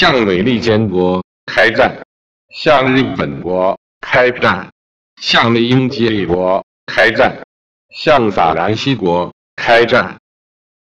向美利坚国开战向日本国开战向英吉利国开战向法兰西国开战。